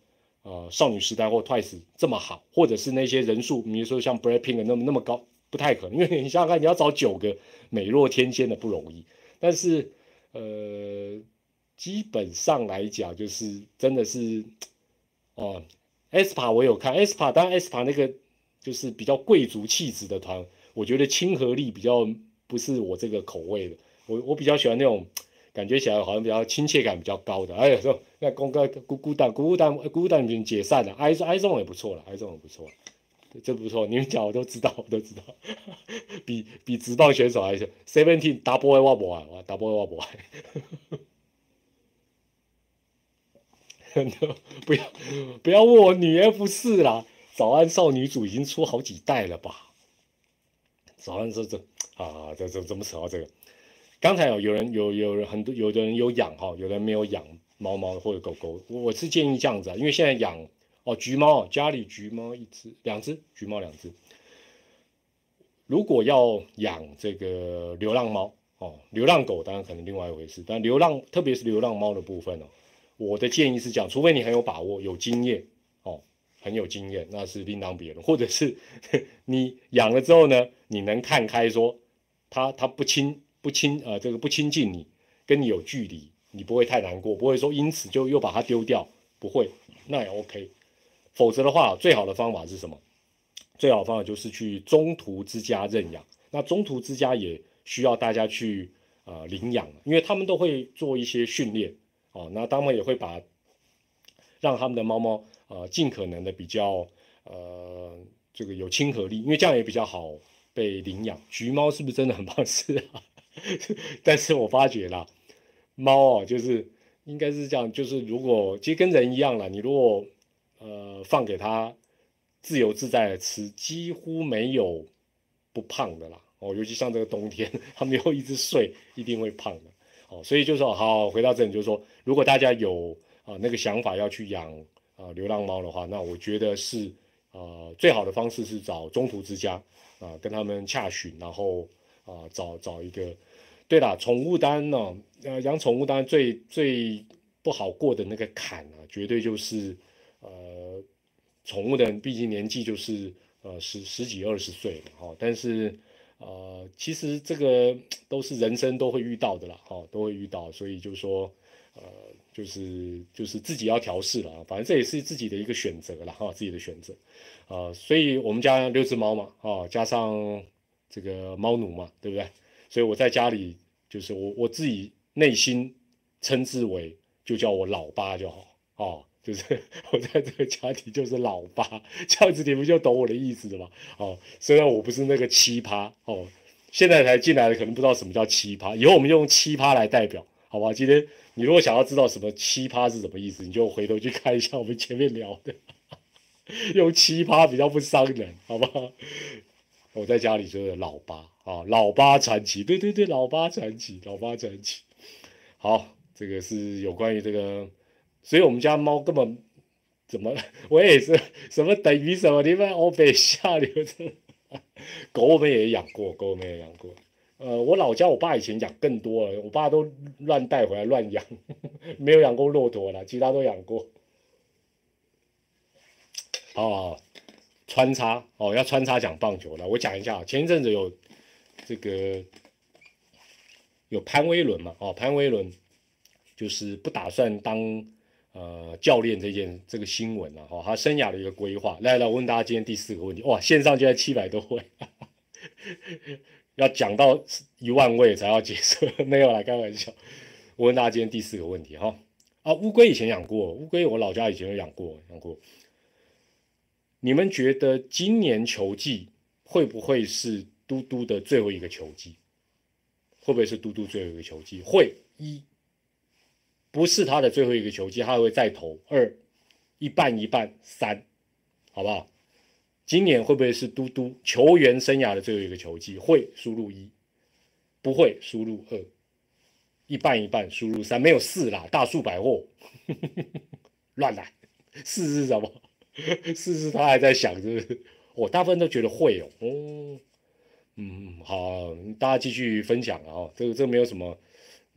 呃少女时代或 Twice 这么好，或者是那些人数，比如说像 Blackpink 那么那么高。不太可能，因为你想想看，你要找九个美若天仙的不容易。但是，呃，基本上来讲，就是真的是，哦，SPA 我有看，SPA 当然 SPA 那个就是比较贵族气质的团，我觉得亲和力比较不是我这个口味的。我我比较喜欢那种感觉起来好像比较亲切感比较高的。哎，说那公哥孤孤单孤单孤单已经解散了，I I 种也不错了，I 种也不错。这不错，你们讲我都知道，我都知道，比比直棒选手还是 seventeen double A 我不爱，我 double A 我不爱，不要不要问我女 F 四啦，早安少女组已经出好几代了吧？早安这这啊，这这怎么扯到这个？刚才有有人有有人很多有的人有养哈，有的人没有养猫猫或者狗狗，我是建议这样子啊，因为现在养。哦，橘猫家里橘猫一只、两只，橘猫两只。如果要养这个流浪猫，哦，流浪狗当然可能另外一回事，但流浪，特别是流浪猫的部分哦，我的建议是讲，除非你很有把握、有经验，哦，很有经验，那是另当别论，或者是 *laughs* 你养了之后呢，你能看开，说它它不亲不亲，呃，这个不亲近你，跟你有距离，你不会太难过，不会说因此就又把它丢掉，不会，那也 OK。否则的话，最好的方法是什么？最好的方法就是去中途之家认养。那中途之家也需要大家去呃领养，因为他们都会做一些训练哦，那他们也会把让他们的猫猫呃尽可能的比较呃这个有亲和力，因为这样也比较好被领养。橘猫是不是真的很棒？是啊，*laughs* 但是我发觉啦，猫哦就是应该是这样，就是如果其实跟人一样啦，你如果呃放给它自由自在的吃，几乎没有不胖的啦。哦，尤其像这个冬天，它们又一直睡，一定会胖的。哦，所以就说好，回到这里就是说，如果大家有啊那个想法要去养啊流浪猫的话，那我觉得是啊最好的方式是找中途之家啊跟他们洽询，然后啊找找一个。对了，宠物单呢，呃养宠物单最最不好过的那个坎啊，绝对就是呃宠物的毕竟年纪就是呃十十几二十岁了哈，但是。呃，其实这个都是人生都会遇到的啦，哈，都会遇到，所以就说，呃，就是就是自己要调试了，反正这也是自己的一个选择了，哈，自己的选择，啊，所以我们家六只猫嘛，啊，加上这个猫奴嘛，对不对？所以我在家里就是我我自己内心称之为就叫我老八就好，啊。就是我在这个家庭就是老八，这样子你们就懂我的意思了吧？哦，虽然我不是那个奇葩哦，现在才进来的可能不知道什么叫奇葩，以后我们用奇葩来代表，好吧？今天你如果想要知道什么奇葩是什么意思，你就回头去看一下我们前面聊的，用奇葩比较不伤人，好不好？我在家里就是老八啊，老八传奇，对对对，老八传奇，老八传奇。好，这个是有关于这个。所以我们家猫根本怎么，*laughs* 我也是 *laughs* 什么等于什么，你们欧北下流的。*laughs* 狗我们也养过，狗我们也养过。呃，我老家我爸以前养更多了，我爸都乱带回来乱养，没有养过骆驼了，其他都养过。哦，穿插哦，要穿插讲棒球了，我讲一下，前一阵子有这个有潘威伦嘛，哦，潘威伦就是不打算当。呃，教练这件这个新闻啊，哈，他生涯的一个规划。来来，我问大家今天第四个问题，哇，线上就在七百多位，*laughs* 要讲到一万位才要结束，*laughs* 没有啦，开玩笑。我问大家今天第四个问题，哈，啊，乌龟以前养过，乌龟我老家以前有养过，养过。你们觉得今年球季会不会是嘟嘟的最后一个球季？会不会是嘟嘟最后一个球季？会一。不是他的最后一个球季，他还会再投二，一半一半三，好不好？今年会不会是嘟嘟球员生涯的最后一个球季？会输入一，不会输入二，一半一半输入三，没有四啦，大数百货 *laughs* 乱来，四是什么？四是他还在想，是不是？我大部分都觉得会哦，哦，嗯，好，大家继续分享啊，这个这个没有什么。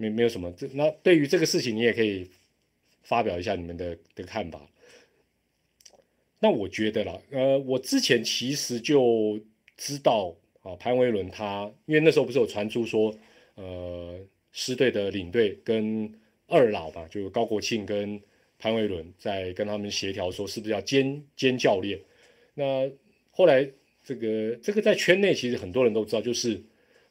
没没有什么，这那对于这个事情，你也可以发表一下你们的的看法。那我觉得啦，呃，我之前其实就知道啊，潘威伦他，因为那时候不是有传出说，呃，狮队的领队跟二老吧，就高国庆跟潘威伦在跟他们协调，说是不是要兼兼教练。那后来这个这个在圈内其实很多人都知道，就是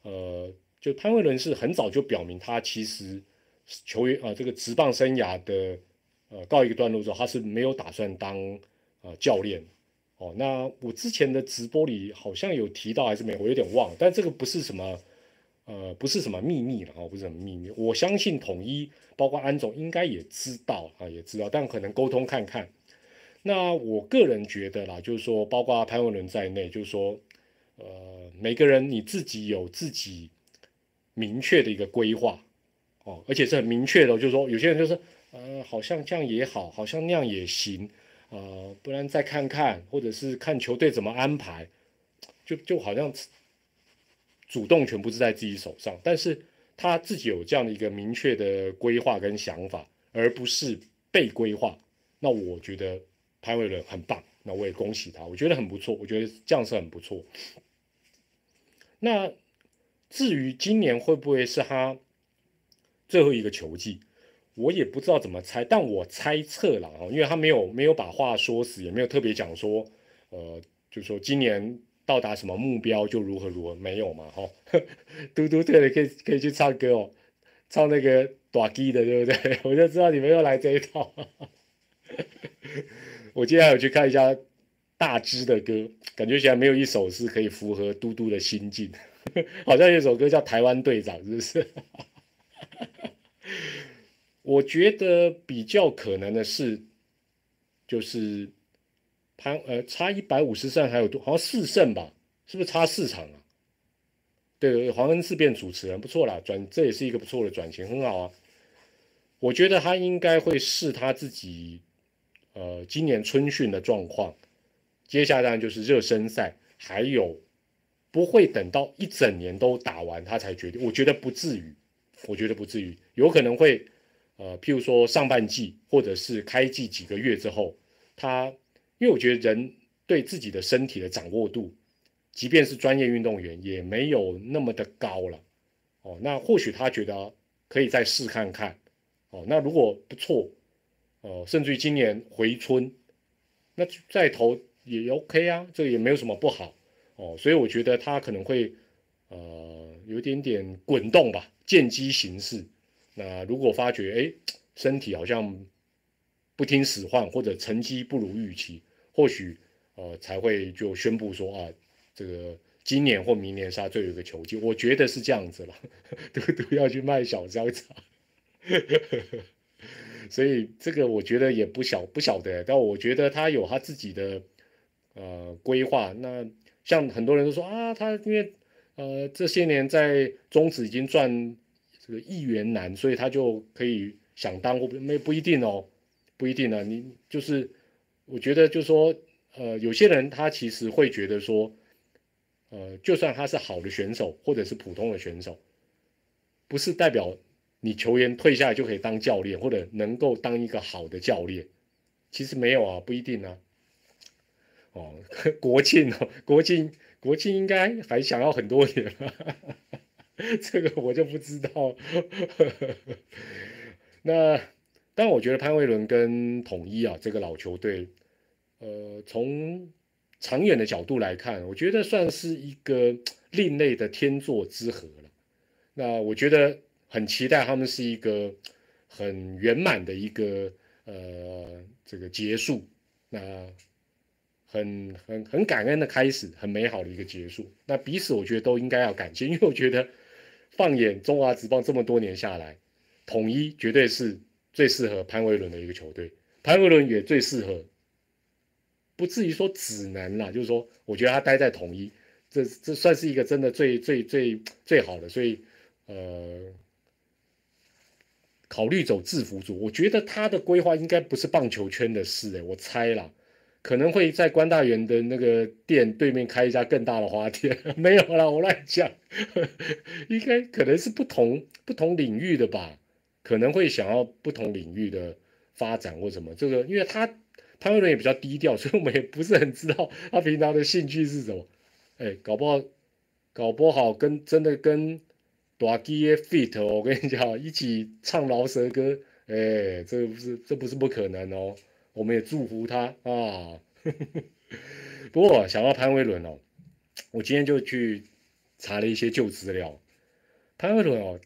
呃。就潘威伦是很早就表明，他其实球员啊，这个职棒生涯的呃告一个段落之后，他是没有打算当呃教练哦。那我之前的直播里好像有提到，还是没，我有点忘。但这个不是什么呃，不是什么秘密了哦，不是什么秘密。我相信统一包括安总应该也知道啊，也知道，但可能沟通看看。那我个人觉得啦，就是说，包括潘威伦在内，就是说，呃，每个人你自己有自己。明确的一个规划，哦，而且是很明确的，就是说有些人就是，呃，好像这样也好，好像那样也行，呃，不然再看看，或者是看球队怎么安排，就就好像主动权不是在自己手上，但是他自己有这样的一个明确的规划跟想法，而不是被规划，那我觉得潘伟伦很棒，那我也恭喜他，我觉得很不错，我觉得这样是很不错，那。至于今年会不会是他最后一个球季，我也不知道怎么猜，但我猜测了啊，因为他没有没有把话说死，也没有特别讲说，呃，就说今年到达什么目标就如何如何，没有嘛，哈。*laughs* 嘟嘟对了，可以可以去唱歌哦，唱那个短基的，对不对？*laughs* 我就知道你们又来这一套。*laughs* 我今天还有去看一下大只的歌，感觉起来没有一首是可以符合嘟嘟的心境。*laughs* 好像有首歌叫《台湾队长》，是不是？*laughs* 我觉得比较可能的是，就是潘呃差一百五十胜还有多，好像四胜吧？是不是差四场啊？对，黄恩赐变主持人不错啦，转这也是一个不错的转型，很好啊。我觉得他应该会试他自己，呃，今年春训的状况。接下来就是热身赛，还有不会等到一整年都打完他才决定。我觉得不至于，我觉得不至于，有可能会。呃，譬如说上半季或者是开季几个月之后，他因为我觉得人对自己的身体的掌握度，即便是专业运动员也没有那么的高了。哦，那或许他觉得可以再试看看。哦，那如果不错，呃，甚至于今年回春，那再投也 OK 啊，这也没有什么不好。哦，所以我觉得他可能会呃有点点滚动吧，见机行事。那如果发觉哎，身体好像不听使唤，或者成绩不如预期，或许呃才会就宣布说啊，这个今年或明年是他最后一个球季。我觉得是这样子了，*laughs* 都都要去卖小香肠，*laughs* 所以这个我觉得也不晓不晓得，但我觉得他有他自己的呃规划。那像很多人都说啊，他因为呃这些年在中职已经赚。这个亿元难，所以他就可以想当或没不一定哦，不一定啊。你就是我觉得，就是说呃，有些人他其实会觉得说，呃，就算他是好的选手或者是普通的选手，不是代表你球员退下来就可以当教练或者能够当一个好的教练。其实没有啊，不一定啊。哦，*laughs* 国庆哦，国庆国庆应该还想要很多年。*laughs* 这个我就不知道。*laughs* 那但我觉得潘威伦跟统一啊，这个老球队，呃，从长远的角度来看，我觉得算是一个 *tsk* 另类的天作之合了。那我觉得很期待他们是一个 *tsk* 很圆满的一个呃这个结束，那很很很感恩的开始，很美好的一个结束。那彼此我觉得都应该要感谢，因为我觉得。放眼中华职棒这么多年下来，统一绝对是最适合潘威伦的一个球队，潘威伦也最适合，不至于说只能啦，就是说，我觉得他待在统一，这这算是一个真的最最最最好的，所以呃，考虑走制服组，我觉得他的规划应该不是棒球圈的事，哎，我猜啦。可能会在关大园的那个店对面开一家更大的花店，*laughs* 没有啦，我乱讲，*laughs* 应该可能是不同不同领域的吧，可能会想要不同领域的发展或什么。这个，因为他潘威伦也比较低调，*laughs* 所以我们也不是很知道他平常的兴趣是什么。哎，搞不好搞不好跟真的跟大基的 fit，我跟你讲，一起唱饶舌歌，哎，这不是这不是不可能哦。我们也祝福他啊！*laughs* 不过想到潘威伦哦，我今天就去查了一些旧资料。潘威伦哦，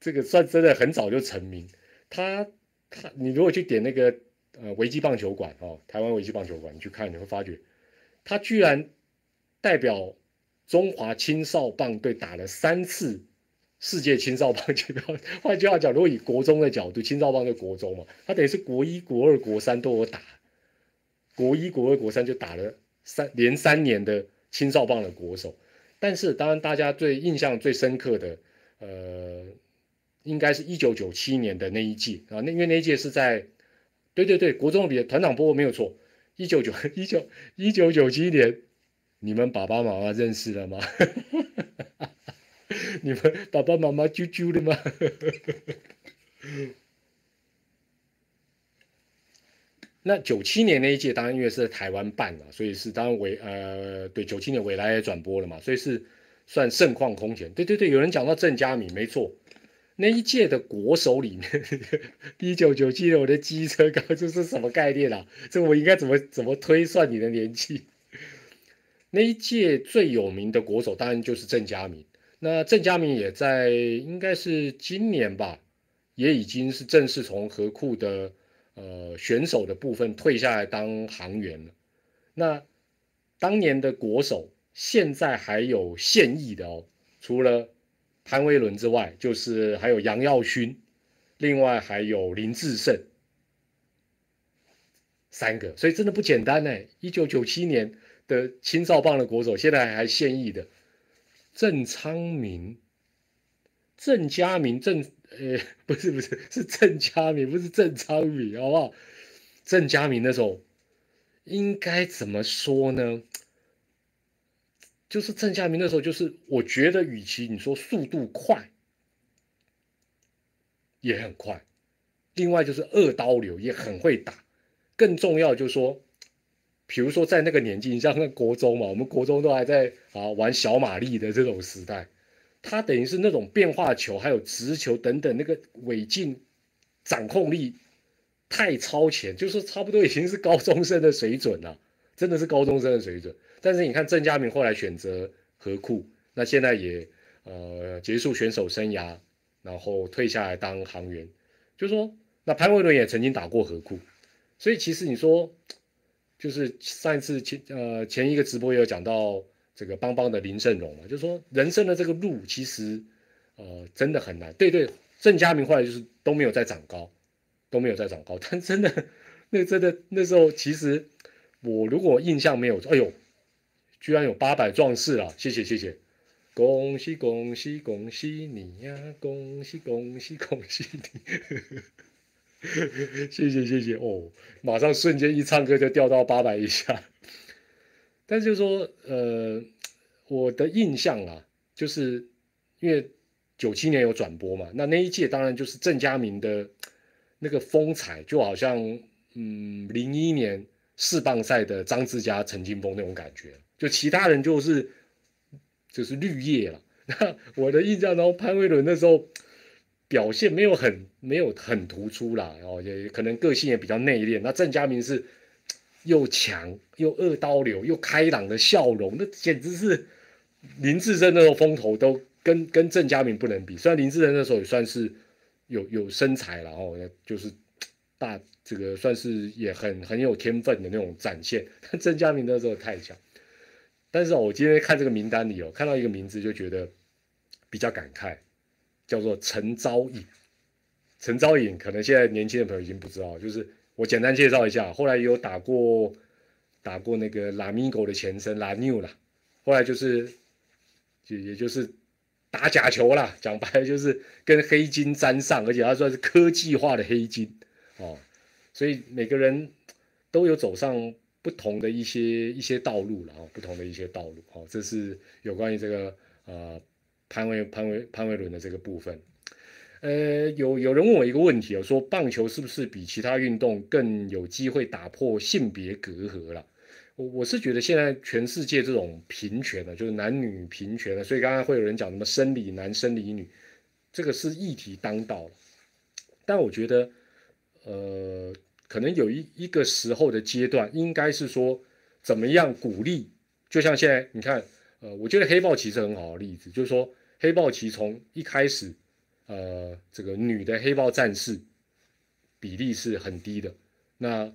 这个算真的很早就成名。他他，你如果去点那个呃维基棒球馆哦，台湾维基棒球馆，你去看你会发觉，他居然代表中华青少棒队打了三次。世界青少棒锦标，换句话讲，如果以国中的角度，青少棒就国中嘛，他等于是国一、国二、国三都有打，国一、国二、国三就打了三连三年的青少棒的国手。但是，当然大家最印象最深刻的，呃，应该是一九九七年的那一届啊，那因为那一届是在，对对对，国中比团长波没有错，一九九一九一九九七年，你们爸爸妈妈认识了吗？*laughs* *laughs* 你们爸爸妈妈啾啾的吗？*laughs* 那九七年那一届当然因为是台湾办嘛，所以是当然伟呃对九七年伟来也转播了嘛，所以是算盛况空前。对对对，有人讲到郑嘉敏，没错，那一届的国手里面，一九九七年我的机车高这是什么概念啊？这我应该怎么怎么推算你的年纪？*laughs* 那一届最有名的国手当然就是郑嘉敏。那郑嘉明也在，应该是今年吧，也已经是正式从河库的呃选手的部分退下来当航员了。那当年的国手现在还有现役的哦，除了潘威伦之外，就是还有杨耀勋，另外还有林志胜，三个，所以真的不简单呢。一九九七年的青少棒的国手，现在还现役的郑昌明、郑家明、郑呃 *laughs* 不是不是是郑家明，不是郑昌明，好不好？郑家明那时候应该怎么说呢？就是郑家明那时候，就是我觉得，与其你说速度快，也很快，另外就是二刀流也很会打，更重要就是说，比如说在那个年纪，你像那国中嘛，我们国中都还在啊玩小马力的这种时代，他等于是那种变化球还有直球等等那个尾劲掌控力太超前，就是差不多已经是高中生的水准了，真的是高中生的水准。但是你看郑嘉明后来选择河库，那现在也呃结束选手生涯，然后退下来当航员，就说那潘威伦也曾经打过河库，所以其实你说就是上一次前呃前一个直播也有讲到这个邦邦的林胜荣嘛，就说人生的这个路其实呃真的很难，对对，郑嘉明后来就是都没有再长高，都没有再长高，*laughs* 但真的那真的那时候其实我如果印象没有，哎呦。居然有八百壮士了！谢谢谢谢，恭喜恭喜恭喜你呀！恭喜恭喜恭喜你！*laughs* 谢谢谢谢哦，马上瞬间一唱歌就掉到八百以下。但是就说呃，我的印象啊，就是因为九七年有转播嘛，那那一届当然就是郑嘉明的那个风采，就好像嗯零一年世棒赛的张志佳、陈金峰那种感觉。就其他人就是就是绿叶了。*laughs* 那我的印象中，潘威伦那时候表现没有很没有很突出啦，然后也可能个性也比较内敛。那郑嘉明是又强又二刀流又开朗的笑容，那简直是林志珍那时候风头都跟跟郑嘉明不能比。虽然林志珍那时候也算是有有身材了哦，就是大这个算是也很很有天分的那种展现。但郑嘉明那时候太强。但是我今天看这个名单里哦，看到一个名字就觉得比较感慨，叫做陈昭颖。陈昭颖可能现在年轻的朋友已经不知道，就是我简单介绍一下，后来有打过打过那个拉米狗的前身拉纽啦，后来就是也也就是打假球啦，讲白了就是跟黑金沾上，而且他算是科技化的黑金哦，所以每个人都有走上。不同的一些一些道路了啊，不同的一些道路哦，这是有关于这个呃潘威潘威潘威伦的这个部分。呃，有有人问我一个问题啊，说棒球是不是比其他运动更有机会打破性别隔阂了？我我是觉得现在全世界这种平权的，就是男女平权的，所以刚刚会有人讲什么生理男生理女，这个是议题当道。但我觉得呃。可能有一一个时候的阶段，应该是说怎么样鼓励，就像现在你看，呃，我觉得黑豹其实很好的例子，就是说黑豹旗从一开始，呃，这个女的黑豹战士比例是很低的，那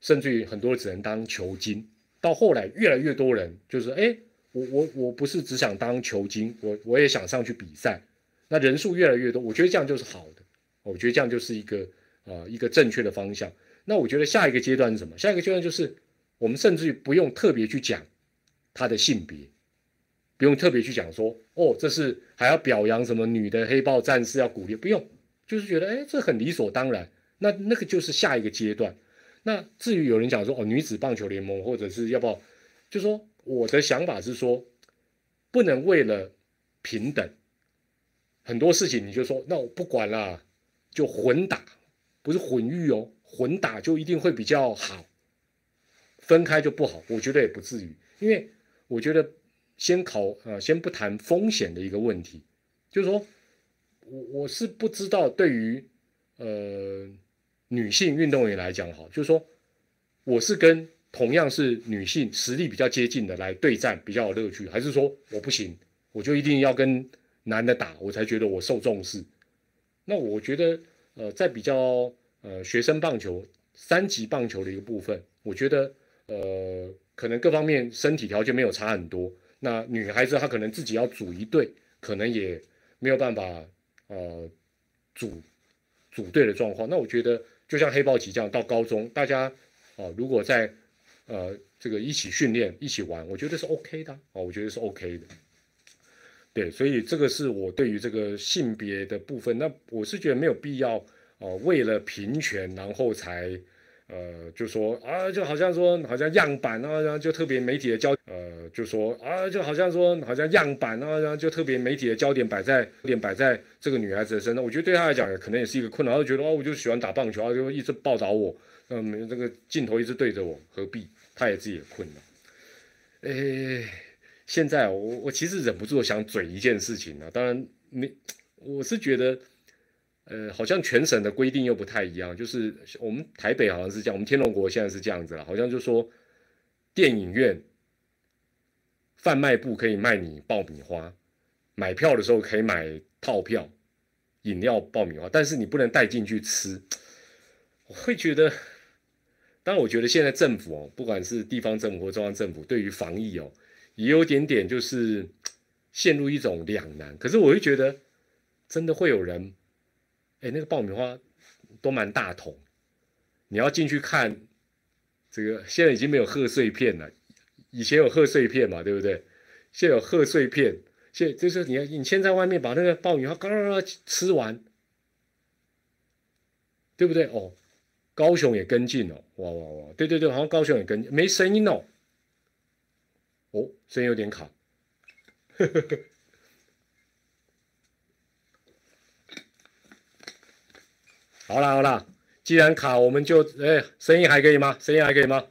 甚至于很多只能当球精，到后来越来越多人就是哎，我我我不是只想当球精，我我也想上去比赛，那人数越来越多，我觉得这样就是好的，我觉得这样就是一个呃一个正确的方向。那我觉得下一个阶段是什么？下一个阶段就是我们甚至于不用特别去讲他的性别，不用特别去讲说哦，这是还要表扬什么女的黑豹战士要鼓励，不用，就是觉得哎，这很理所当然。那那个就是下一个阶段。那至于有人讲说哦，女子棒球联盟或者是要不要，就说我的想法是说，不能为了平等，很多事情你就说那我不管啦，就混打，不是混育哦。混打就一定会比较好，分开就不好。我觉得也不至于，因为我觉得先考呃，先不谈风险的一个问题，就是说我我是不知道对于呃女性运动员来讲，好，就是说我是跟同样是女性实力比较接近的来对战比较有乐趣，还是说我不行，我就一定要跟男的打，我才觉得我受重视。那我觉得，呃，在比较呃学生棒球三级棒球的一个部分，我觉得呃可能各方面身体条件没有差很多。那女孩子她可能自己要组一队，可能也没有办法呃组组队的状况。那我觉得就像黑豹级这样，到高中大家啊如果在呃这个一起训练一起玩，我觉得是 OK 的哦，我觉得是 OK 的。对，所以这个是我对于这个性别的部分，那我是觉得没有必要哦，为了平权，然后才呃，就说啊，就好像说好像样板啊，然后就特别媒体的焦，呃，就说啊，就好像说好像样板啊，然后就特别媒体的焦点摆在点摆在这个女孩子的身上，我觉得对她来讲可能也是一个困难，她觉得哦，我就喜欢打棒球，就一直报道我，嗯，这个镜头一直对着我，何必？她也自己也困难，哎。现在我我其实忍不住想嘴一件事情啊，当然没，我是觉得，呃，好像全省的规定又不太一样，就是我们台北好像是这样，我们天龙国现在是这样子了，好像就说电影院贩卖部可以卖你爆米花，买票的时候可以买套票，饮料爆米花，但是你不能带进去吃，我会觉得，当然我觉得现在政府哦，不管是地方政府或中央政府，对于防疫哦。也有点点就是陷入一种两难，可是我会觉得真的会有人，哎，那个爆米花都蛮大桶，你要进去看这个，现在已经没有贺岁片了，以前有贺岁片嘛，对不对？现在有贺岁片，现就是你要你先在外面把那个爆米花嘎嘎嘎吃完，对不对？哦，高雄也跟进了，哇哇哇，对对对，好像高雄也跟没声音哦。哦，声音有点卡。好啦好啦，既然卡，我们就哎，声音还可以吗？声音还可以吗？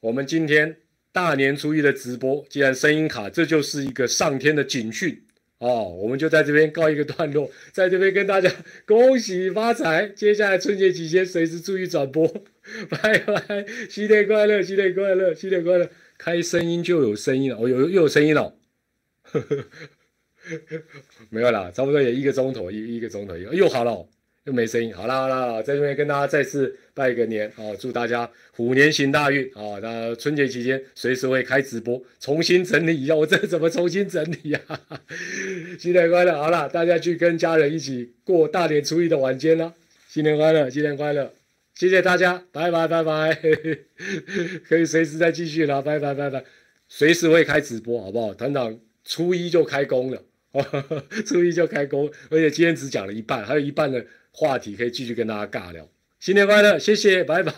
我们今天大年初一的直播，既然声音卡，这就是一个上天的警讯哦。我们就在这边告一个段落，*laughs* 在这边跟大家恭喜发财。接下来春节期间，随时注意转播。*laughs* 拜拜，新年快乐，新年快乐，新年快乐。开声音就有声音了，哦，有又有声音了，*laughs* 没有啦，差不多也一个钟头，一一个钟头又好了，又没声音，好啦好啦，在这边跟大家再次拜个年啊，祝大家虎年行大运啊！那春节期间随时会开直播，重新整理一下，我这怎么重新整理呀？新年快乐，好了，大家去跟家人一起过大年初一的晚间了，新年快乐，新年快乐。谢谢大家，拜拜拜拜，*laughs* 可以随时再继续了，拜拜拜拜，随时会开直播，好不好？团长初一就开工了，*laughs* 初一就开工，而且今天只讲了一半，还有一半的话题可以继续跟大家尬聊。新年快乐，谢谢，拜拜。